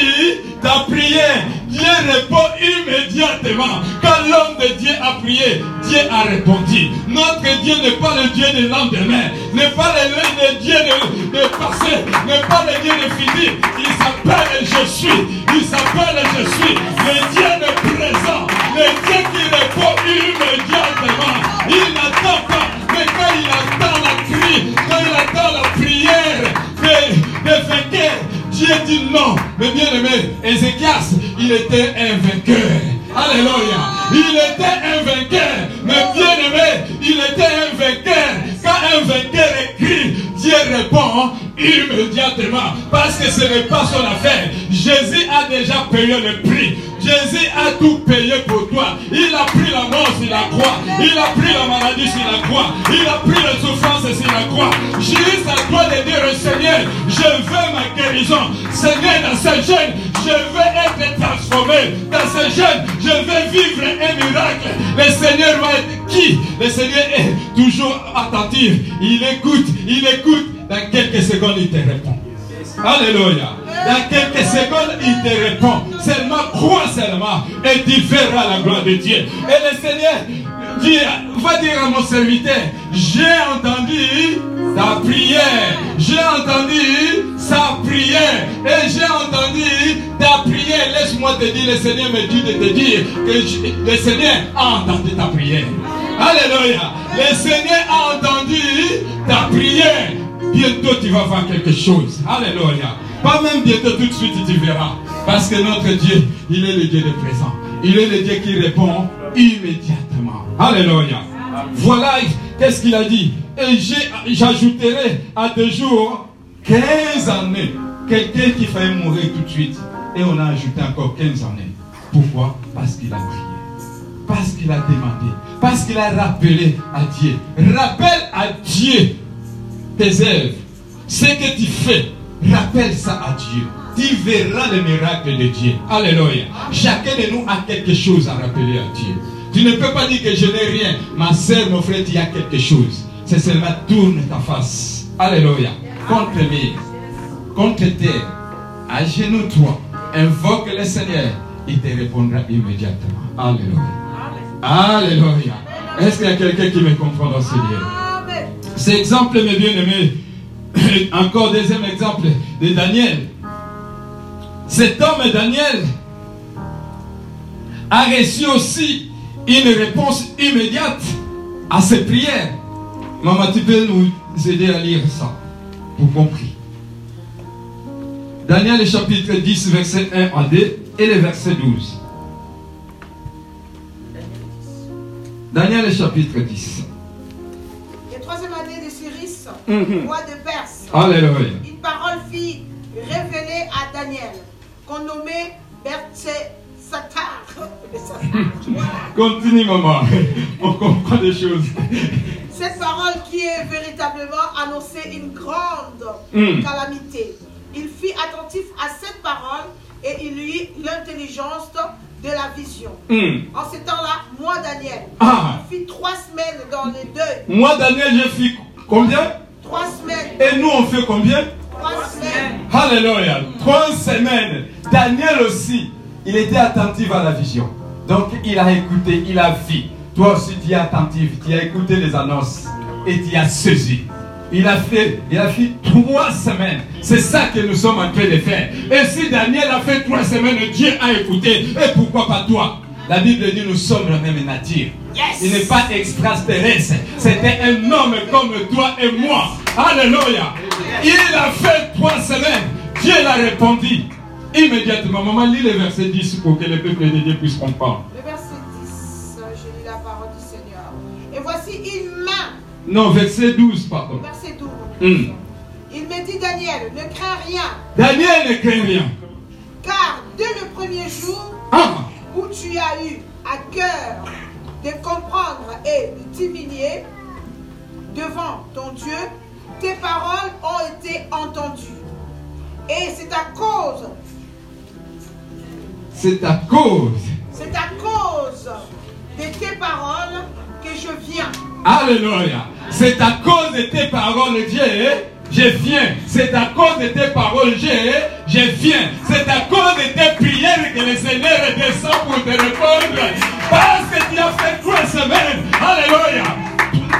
ta prière. Dieu répond immédiatement. Quand l'homme de Dieu a prié, Dieu a répondu. Notre Dieu n'est pas le Dieu de lendemain, n'est pas le, Dieu de, de, passé, n'est pas le Dieu de fini. Il s'appelle Je suis. Il s'appelle Je suis. Le Dieu de présent. Le Dieu qui répond immédiatement. Il n'attend pas. Mais quand il attend la cri, quand il attend la prière, de vainqueur, Dieu dit non. Mais bien aimé, Ézéchias, il était un vainqueur. Alléluia. Il était un vainqueur. Mais bien aimé, il était un vainqueur. Quand un vainqueur écrit, Dieu répond immédiatement. Parce que ce n'est pas son affaire. Jésus a déjà payé le prix. Jésus a tout payé pour toi. Il a pris la mort sur la croix. Il a pris la maladie sur la croix. Il a pris la souffrance sur la croix. Juste à toi de dire Seigneur, je veux ma guérison. Seigneur, dans ce jeune, je veux être transformé. Dans ce jeune, je veux vivre un miracle. Le Seigneur va être qui? Le Seigneur est toujours attentif. Il écoute, il écoute. Dans quelques secondes, il te répond. Alléluia. Dans quelques secondes, il te répond. Seulement, crois seulement et tu verras la gloire de Dieu. Et le Seigneur va dire à mon serviteur, j'ai entendu ta prière. J'ai entendu sa prière. Et j'ai entendu ta prière. Laisse-moi te dire, le Seigneur me dit de te dire que le Seigneur a entendu ta prière. Alléluia. Le Seigneur a entendu ta prière. Bientôt tu vas voir quelque chose. Alléluia. Pas même bientôt tout de suite tu verras. Parce que notre Dieu, il est le Dieu de présent. Il est le Dieu qui répond immédiatement. Alléluia. Voilà qu'est-ce qu'il a dit? Et j'ajouterai à deux jours 15 années. Quelqu'un qui fallait mourir tout de suite. Et on a ajouté encore 15 années. Pourquoi? Parce qu'il a prié. Parce qu'il a demandé. Parce qu'il a rappelé à Dieu. Rappelle à Dieu tes œuvres. Ce que tu fais. Rappelle ça à Dieu. Tu verras le miracle de Dieu. Alléluia. Chacun de nous a quelque chose à rappeler à Dieu. Tu ne peux pas dire que je n'ai rien. Ma soeur, mon frère, il y a quelque chose. C'est seulement tourne ta face. Alléluia. Contre lui, contre terre, à genoux toi, invoque le Seigneur. Il te répondra immédiatement. Alléluia. Alléluia. Est-ce qu'il y a quelqu'un qui me comprend dans ce lieu? Cet exemple, mes bien-aimés, encore deuxième exemple de Daniel. Cet homme, Daniel, a reçu aussi une réponse immédiate à ses prières. Maman, tu peux nous aider à lire ça pour compris. Daniel chapitre 10, verset 1 à 2 et le verset 12. Daniel chapitre 10. Mhm. roi de Perse, Alléluia. une parole fit révélée à Daniel, qu'on nommait Berthe-Satar. Voilà. Continue, maman. On comprend des choses. Cette parole qui est véritablement annoncée une grande Mm. calamité. Il fit attentif à cette parole et il eut l'intelligence de la vision. Hmm. En ce temps-là, moi, Daniel, Ah. je fis trois semaines dans le deuil. Moi, Daniel, j'ai fait combien? Trois semaines. Et nous, on fait combien Trois semaines. Alléluia. Trois semaines. Daniel aussi, il était attentif à la vision. Donc, il a écouté, il a vu. Toi aussi, tu es attentif, tu as écouté les annonces et tu as saisi. Il a fait, il a fait trois semaines. C'est ça que nous sommes en train de faire. Et si Daniel a fait trois semaines, Dieu a écouté. Et pourquoi pas toi La Bible dit nous sommes la même nature. Il n'est pas extraterrestre. C'était un homme comme toi et moi. Alléluia. Il a fait trois semaines. Dieu l'a répondu. Immédiatement, maman, lis le verset 10 pour que le peuple de Dieu puisse comprendre. Le verset 10, je lis la parole du Seigneur. Et voici une main. Non, verset 12, pardon. Verset 12. Hmm. Il me dit, Daniel, ne crains rien, Daniel ne craint rien. car dès le premier jour Ah, où tu as eu à cœur de comprendre et de t'humilier devant ton Dieu, tes paroles ont été entendues. Et c'est à cause, c'est à cause. c'est à cause de tes paroles que je viens. Alléluia. C'est à cause de tes paroles, Dieu, je viens. C'est à cause de tes paroles, Dieu, je viens. C'est à cause de tes prières que le Seigneur descend pour te répondre. Parce que tu as fait trois semaines. Alléluia.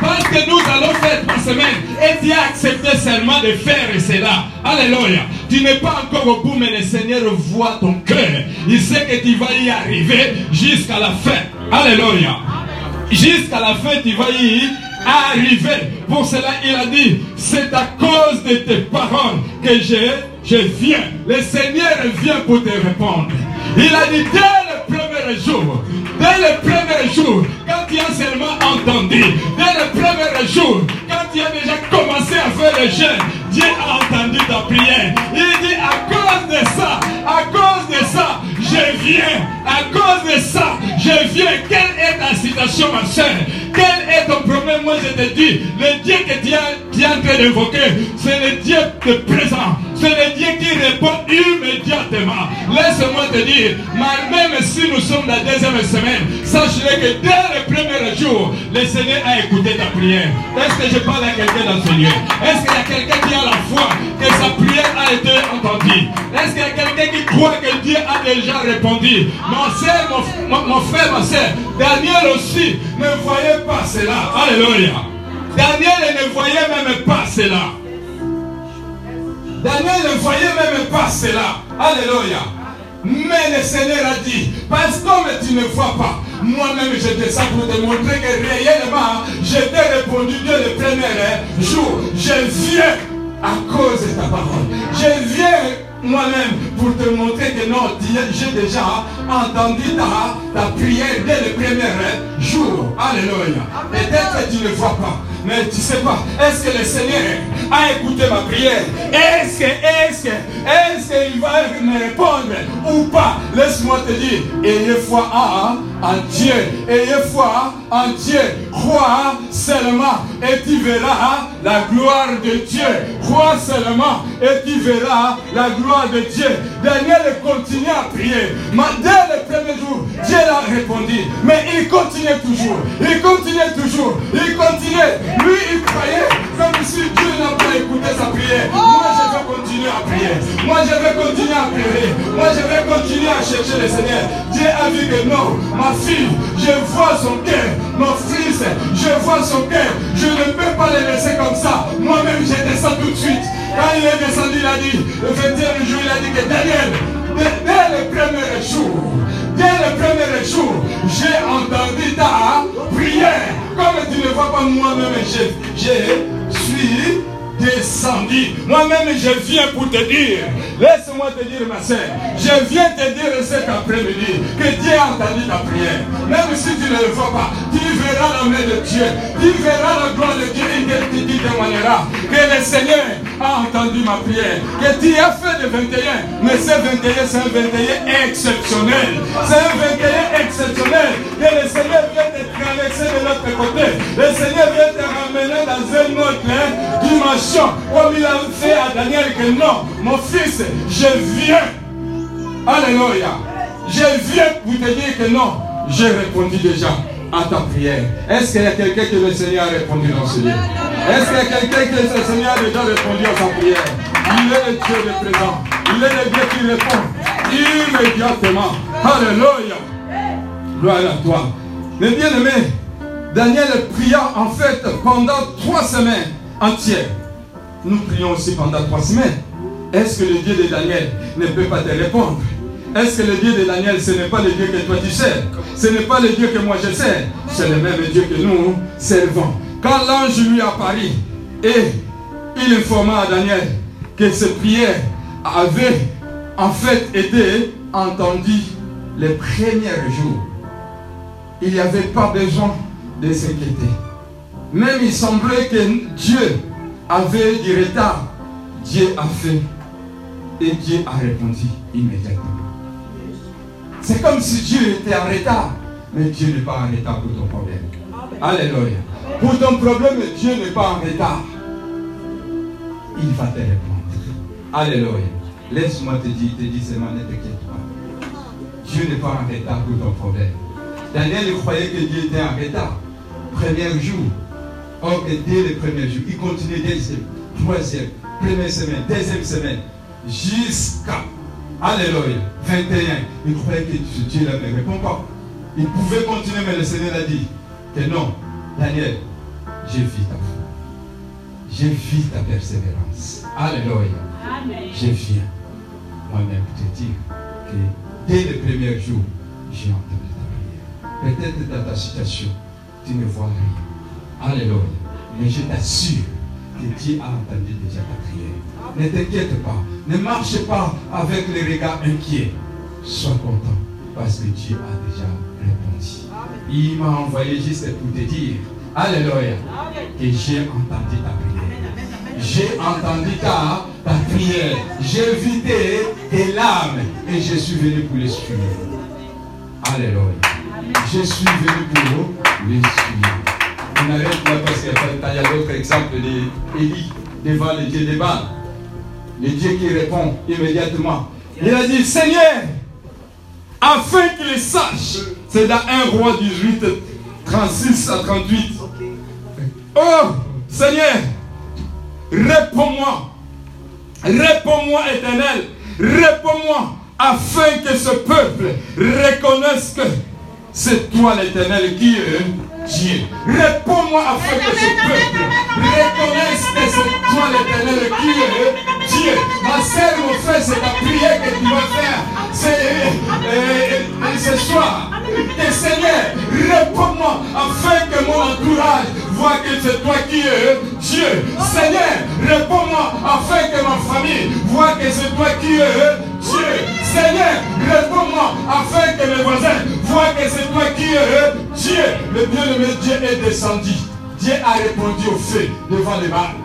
Parce que nous allons faire trois semaines et tu as accepté seulement de faire cela. Alléluia. Tu n'es pas encore au bout, mais le Seigneur voit ton cœur. Il sait que tu vas y arriver jusqu'à la fin. Alléluia. Jusqu'à la fin, tu vas y arriver. Pour cela, il a dit, c'est à cause de tes paroles que je, je viens. Le Seigneur vient pour te répondre. Il a dit, dès le premier jour, dès le premier jour, quand tu as seulement entendu, dès le premier jour, quand tu as déjà commencé à faire le jeûne, Dieu a entendu ta prière. Il dit, à cause de ça, à cause de ça, je viens. À cause de ça, je viens. Quelle est ta situation, ma soeur? Quel est ton problème? Moi, je te dis, le Dieu que tu as, tu es en train d'évoquer, c'est le Dieu de présent. C'est le Dieu qui répond Laisse-moi te dire, même si nous sommes la deuxième semaine, sache-le que dès le premier jour, le Seigneur a écouté ta prière. Est-ce que je parle à quelqu'un dans ce lieu? Est-ce qu'il y a quelqu'un qui a la foi que sa prière a été entendue? Est-ce qu'il y a quelqu'un qui croit que Dieu a déjà répondu? Mon frère, mon, mon- mon frère, ma soeur, Daniel aussi ne voyait pas cela. Alléluia. Daniel ne voyait même pas cela. Daniel ne voyait même pas cela. Alléluia. Mais le Seigneur a dit, parce que comme tu ne vois pas, moi-même je descends pour te montrer que réellement, je t'ai répondu dès le premier jour. Je viens à cause de ta parole. Je viens moi-même pour te montrer que non, Dieu, j'ai déjà entendu ta, ta prière dès le premier jour. Alléluia. Peut-être que tu ne vois pas, mais tu sais pas. Est-ce que le Seigneur a écouté ma prière? Est-ce que, est-ce est-ce qu'il va me répondre ou pas? Laisse-moi te dire, ayez foi en, en Dieu. Ayez foi en Dieu. Crois seulement et tu verras la gloire de Dieu. Crois seulement et tu verras la gloire de Dieu. Daniel continue à prier. Dès le premier jour, Dieu l'a répondu. Mais il continuait toujours. Il continuait toujours. Il continuait. Lui, il croyait comme si Dieu n'a pas écouté sa prière. Moi, je vais continuer à prier. Moi, je vais continuer à prier. Moi, je vais continuer à chercher le Seigneur. Dieu a vu que non, ma fille, je vois son cœur. Mon fils, je vois son cœur. Je ne peux pas le laisser comme ça. Moi-même, je descends tout de suite. Quand il est descendu, il a dit, le 21 jour, il a dit que Daniel, dès le premier jour, dès le premier jour, j'ai entendu ta prière. Comme tu ne vois pas moi-même, je, je suis descendu. Moi-même, je viens pour te dire, laisse-moi te dire, ma soeur, je viens te dire cet après-midi que Dieu a entendu ta prière. Même si tu ne le vois pas, tu verras la main de Dieu, tu verras la gloire de Dieu et tu témoigneras que le Seigneur a entendu ma prière, que tu as fait de 21, mais ce 21, c'est un 21 exceptionnel. C'est un 21 exceptionnel que le Seigneur vient te traverser de l'autre côté. Le Seigneur vient te ramener dans une autre hein, dimension, comme il a fait à Daniel que non, mon fils, je viens. Alléluia. Je viens pour te dire que non, j'ai répondu déjà à ta prière. Est-ce qu'il y a quelqu'un que le Seigneur a répondu dans ce lieu? Est-ce qu'il y a quelqu'un que le Seigneur a déjà répondu à sa prière? Il est le Dieu de présent. Il est le Dieu qui répond immédiatement. Alléluia. Gloire à toi. Mais bien aimé, Daniel pria en fait pendant trois semaines entières. Nous prions aussi pendant trois semaines. Est-ce que le Dieu de Daniel ne peut pas te répondre? Est-ce que le Dieu de Daniel, ce n'est pas le Dieu que toi tu sais Ce n'est pas le Dieu que moi je sais. C'est le même Dieu que nous servons. Quand l'ange lui apparut et il informa à Daniel que ses prières avaient en fait été entendues les premiers jours. Il n'y avait pas besoin de s'inquiéter. Même il semblait que Dieu avait du retard. Dieu a fait et Dieu a répondu immédiatement. C'est comme si Dieu était en retard, mais Dieu n'est pas en retard pour ton problème. Alléluia. Pour ton problème, Dieu n'est pas en retard. Il va te répondre. Alléluia. Laisse-moi te dire, te dire seulement, ne t'inquiète pas. Dieu n'est pas en retard pour ton problème. Daniel croyait que Dieu était en retard. Premier jour. Or, dès le premier jour, il continue deuxième, troisième, première semaine, deuxième semaine, jusqu'à, Alléluia, 21. Il croyait que Dieu ne répond pas. Il pouvait continuer, mais le Seigneur a dit que non, Daniel, j'ai vu ta foi. J'ai vu ta persévérance. Alléluia. Je viens moi-même te dire que dès le premier jour, j'ai entendu. Peut-être dans ta situation, tu ne vois rien. Alléluia. Mais je t'assure que Dieu a entendu déjà ta prière. Ne t'inquiète pas. Ne marche pas avec les regards inquiets. Sois content parce que Dieu a déjà répondu. Il m'a envoyé juste pour te dire, Alléluia, que j'ai entendu ta prière. J'ai entendu ta, ta prière. J'ai tes, tes larmes et je suis venu pour les suivre. Alléluia. Je suis venu pour les suivre. On arrête là parce qu'il y a d'autres exemples d'Élie devant les dieux des Baals. Le Dieu qui répond immédiatement. Il a dit, Seigneur, afin qu'il sache, c'est dans 1 roi 18, 36 à 38. Oh, Seigneur, réponds-moi. Réponds-moi, éternel. Réponds-moi afin que ce peuple reconnaisse que c'est toi l'éternel qui est Dieu. Réponds-moi afin que ce peuple reconnaisse que c'est toi l'éternel qui est Dieu. Ma sœur, mon frère, c'est la prière que tu vas faire. C'est ce soir. Que Seigneur, réponds-moi afin que mon entourage voit que c'est toi qui es Dieu. Seigneur, réponds-moi afin que ma famille voit que c'est toi qui es Dieu. Seigneur, réponds-moi afin que mes voisins voient que c'est toi qui es Dieu. Le bien-aimé Dieu est descendu. Dieu a répondu au feu devant les balles.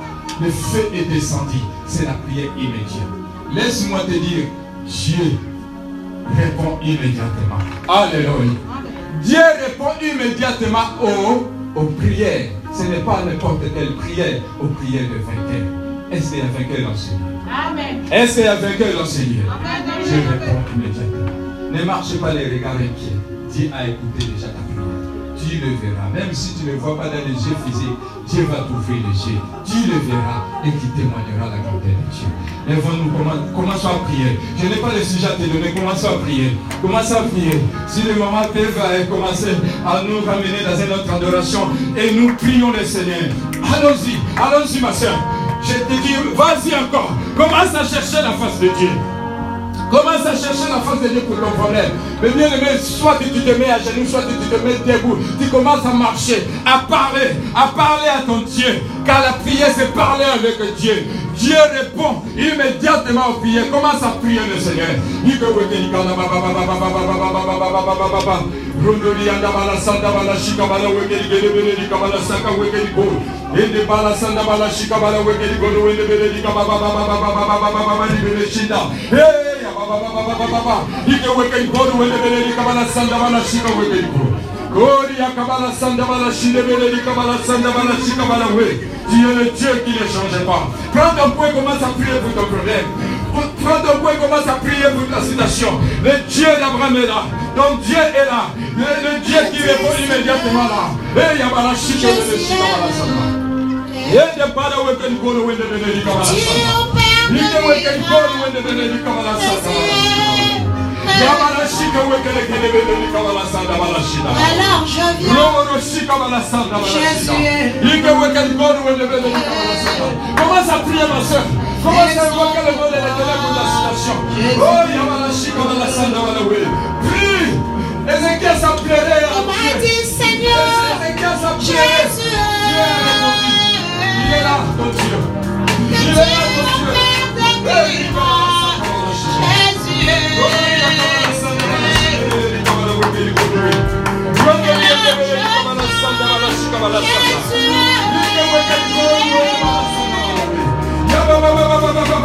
Le feu est descendu. C'est la prière immédiate. Laisse-moi te dire, Dieu répond immédiatement. Alléluia. Dieu répond immédiatement aux, aux prières. Ce n'est pas n'importe quelle prière, aux prières de vainqueur. Est-ce qu'il y a vainqueur dans ce Amen. Est-ce qu'il y a vainqueur dans ce lieu Amen. Dieu répond immédiatement. Ne marche pas les regards inquiets. Dieu a écouté déjà ta. Tu le verras. Même si tu ne le vois pas dans les yeux physiques, Dieu va t'ouvrir les yeux. Tu le verras et qui témoignera la grandeur de Dieu. Commen- commençons à prier. Je n'ai pas de sujet à te donner, commençons à prier? Commençons à prier? Si les mamans peuvent euh, commencer à nous ramener dans une autre adoration et nous prions le Seigneur. Allons-y, allons-y ma soeur. Je te dis, vas-y encore. Commence à chercher la face de Dieu. Commence à chercher la face de Dieu pour ton problème. Mais bien aimé, soit que tu te mets à genoux, soit que tu te mets debout. Tu commences à marcher, à parler, à parler à ton Dieu. Car la prière, c'est parler avec Dieu. Dieu répond immédiatement aux prières. Commence à prier le Seigneur. Rondoli anda bala sanda bala shika bala wekeli gele bele di kabala saka wekeli go. Ende bala sanda bala shika bala wekeli go wende bele di kababa baba baba baba baba baba di bele shinda. Hey ya baba baba baba baba. Ike wekeli go wende bele di kabala sanda bala shika wekeli go. Gori ya kabala sanda bala shinde bele di kabala sanda bala shika bala we. Dieu est le Dieu qui ne change pas. Prends ton point, commence à prier pour ton problème. Prends ton point, commence à prier pour ta situation. Le Dieu d'Abraham est là. Ton Dieu est là. Le, le Dieu qui répond immédiatement là. Eh, yabala shika bala sanda. Yende wende di wende di. Yabala shika di bala shida. Alors je viens. Loro shika bala bala shida. Wende di. Commence à prier ma soeur. Commence à invoquer le nom de pour. Oh. Ézéchiel s'en plairait à Dieu. Ézéchiel s'en plairait. Jésus. Dieu. Il est là, ton Dieu. 快快快快快快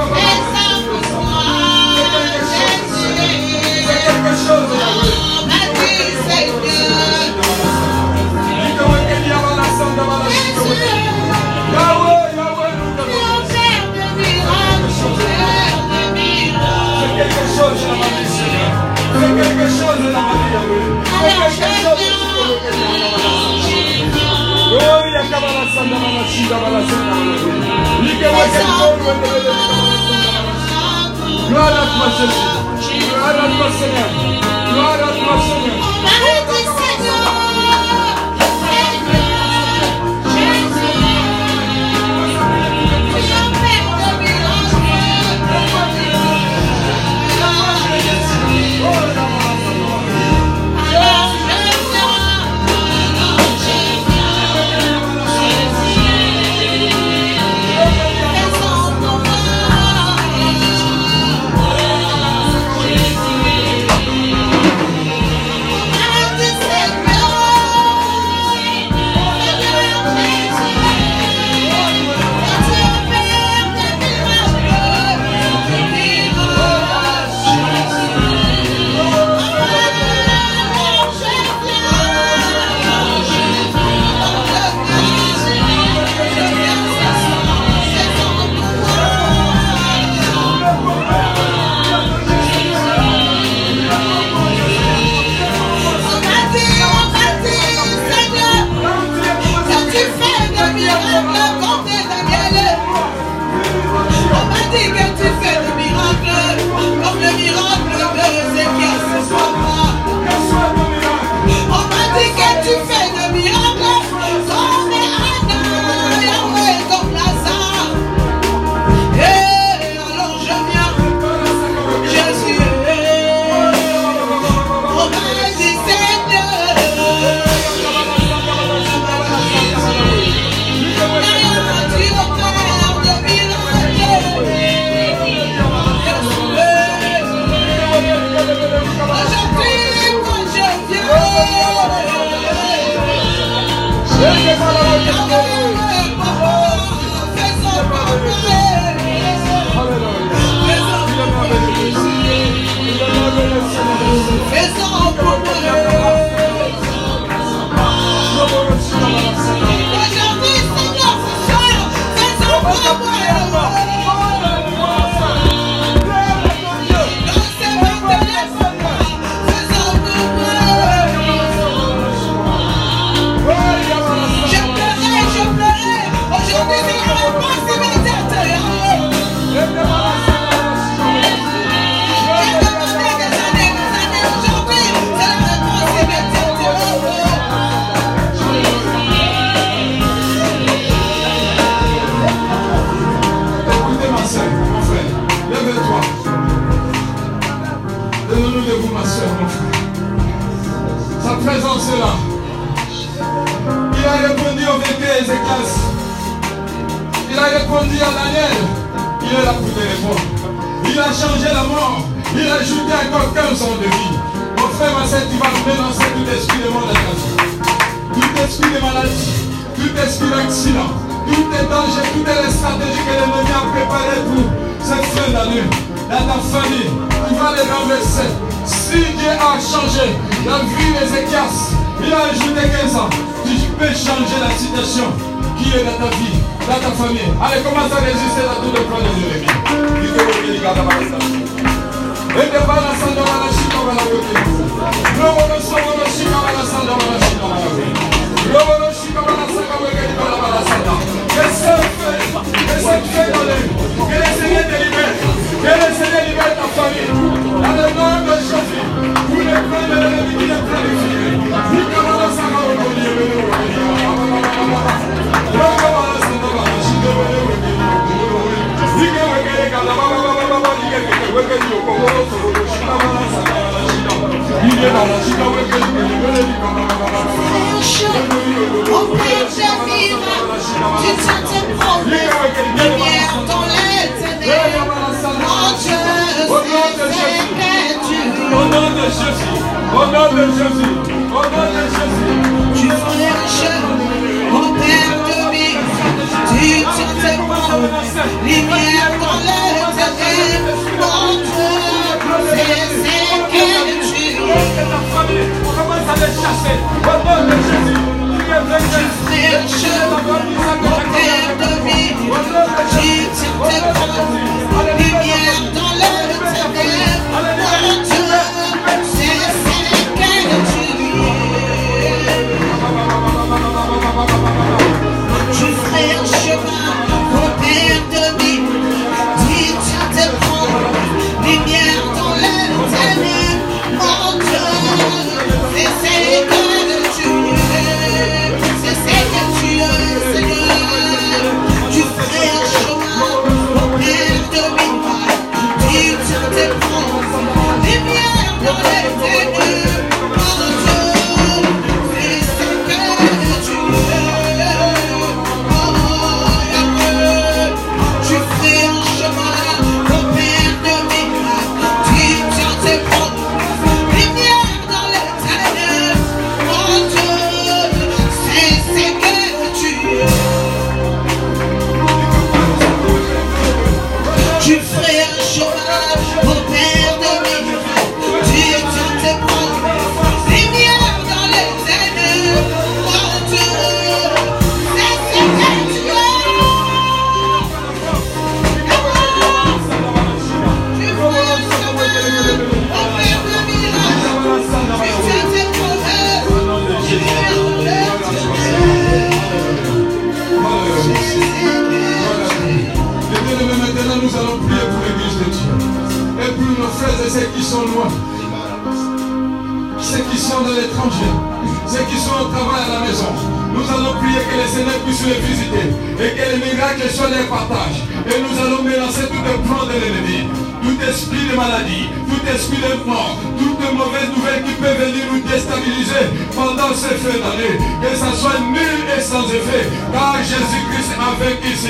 Écoutez Il a répondu à Daniel. Il est là pour te répondre. Il a changé la mort. Il a ajouté 15 ans de vie. Mon frère, ma soeur, tu vas dénoncer tout esprit de ta vie. Tout esprit de maladie, tout esprit d'accident, tout est danger, toutes les stratégies que l'ennemi a préparées pour cette fin d'année, dans ta famille, tu vas les renverser. Si Dieu a changé la vie d'Ézéchias, il a ajouté 15 ans, tu peux changer la situation. Qui est dans ta vie, dans ta famille? Allez, commence à résister à tous les plans de l'ennemi. Que la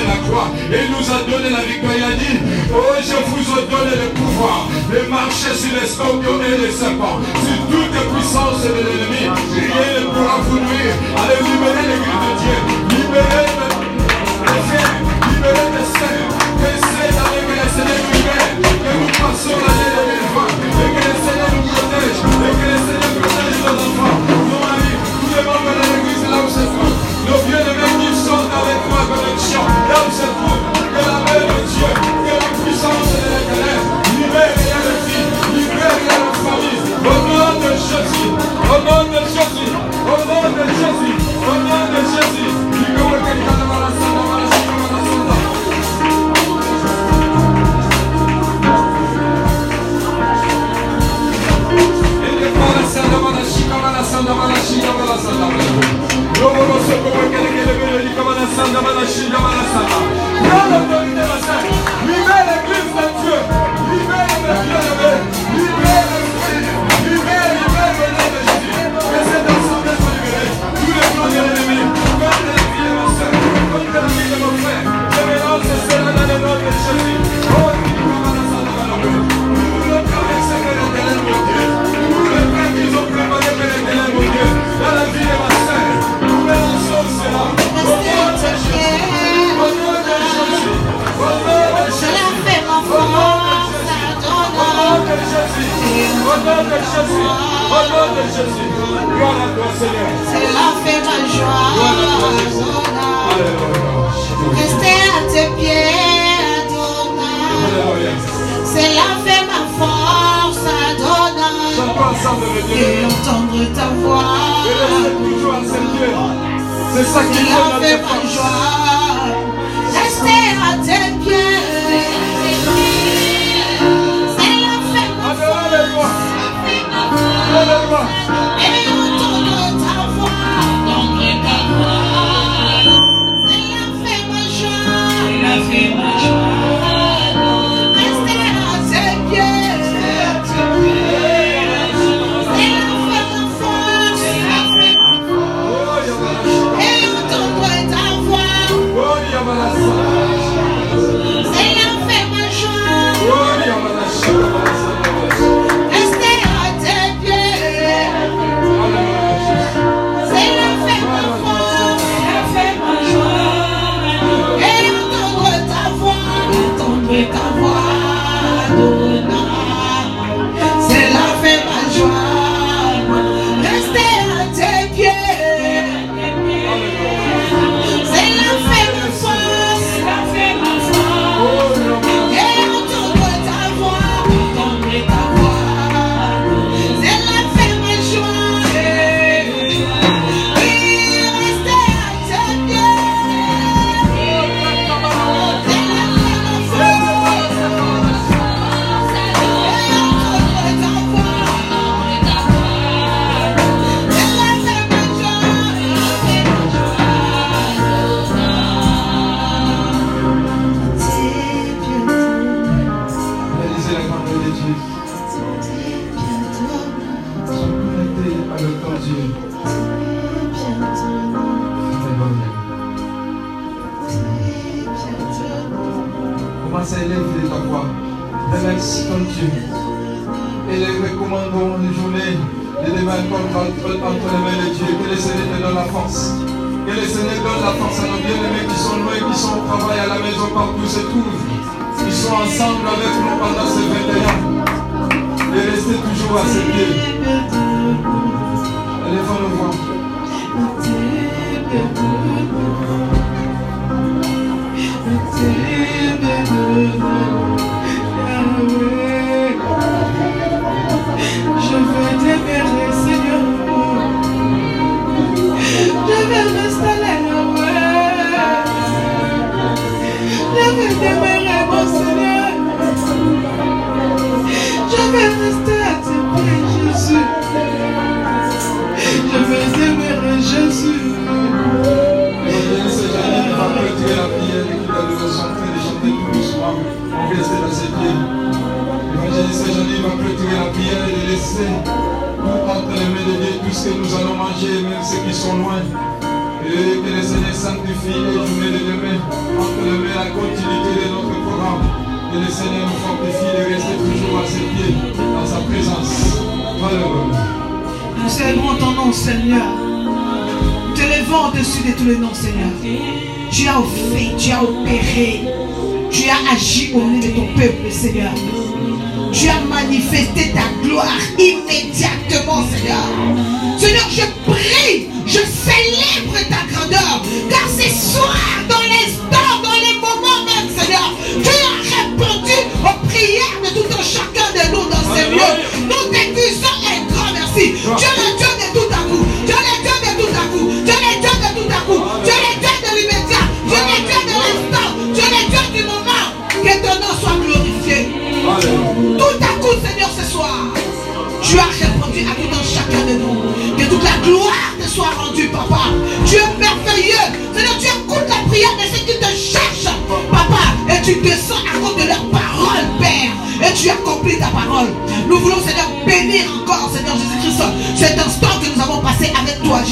la croix. Et nous a donné la victoire. Il a dit, oh, je vous ai donné le pouvoir de marcher sur les scorpions et les serpents, sur toutes les puissances de l'ennemi. Rien ne pourra vous nuire. Allez libérer Le sac qui donne la joie. Rester à tes pieds. C'est la fête. Alléluia. Alléluia.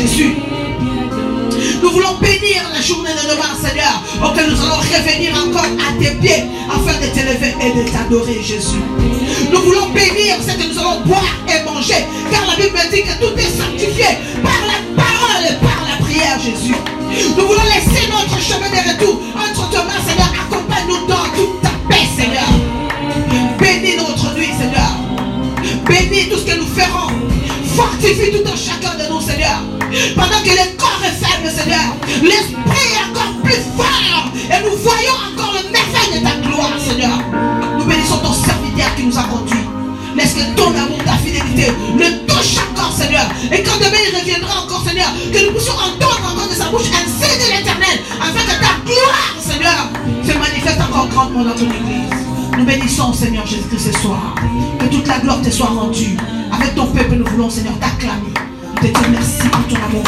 Jésus. Nous voulons bénir la journée de demain, Seigneur, auquel nous allons revenir encore à tes pieds afin de t'élever et de t'adorer, Jésus. Nous voulons bénir Seigneur, t'acclamer. De dire merci pour ton amour,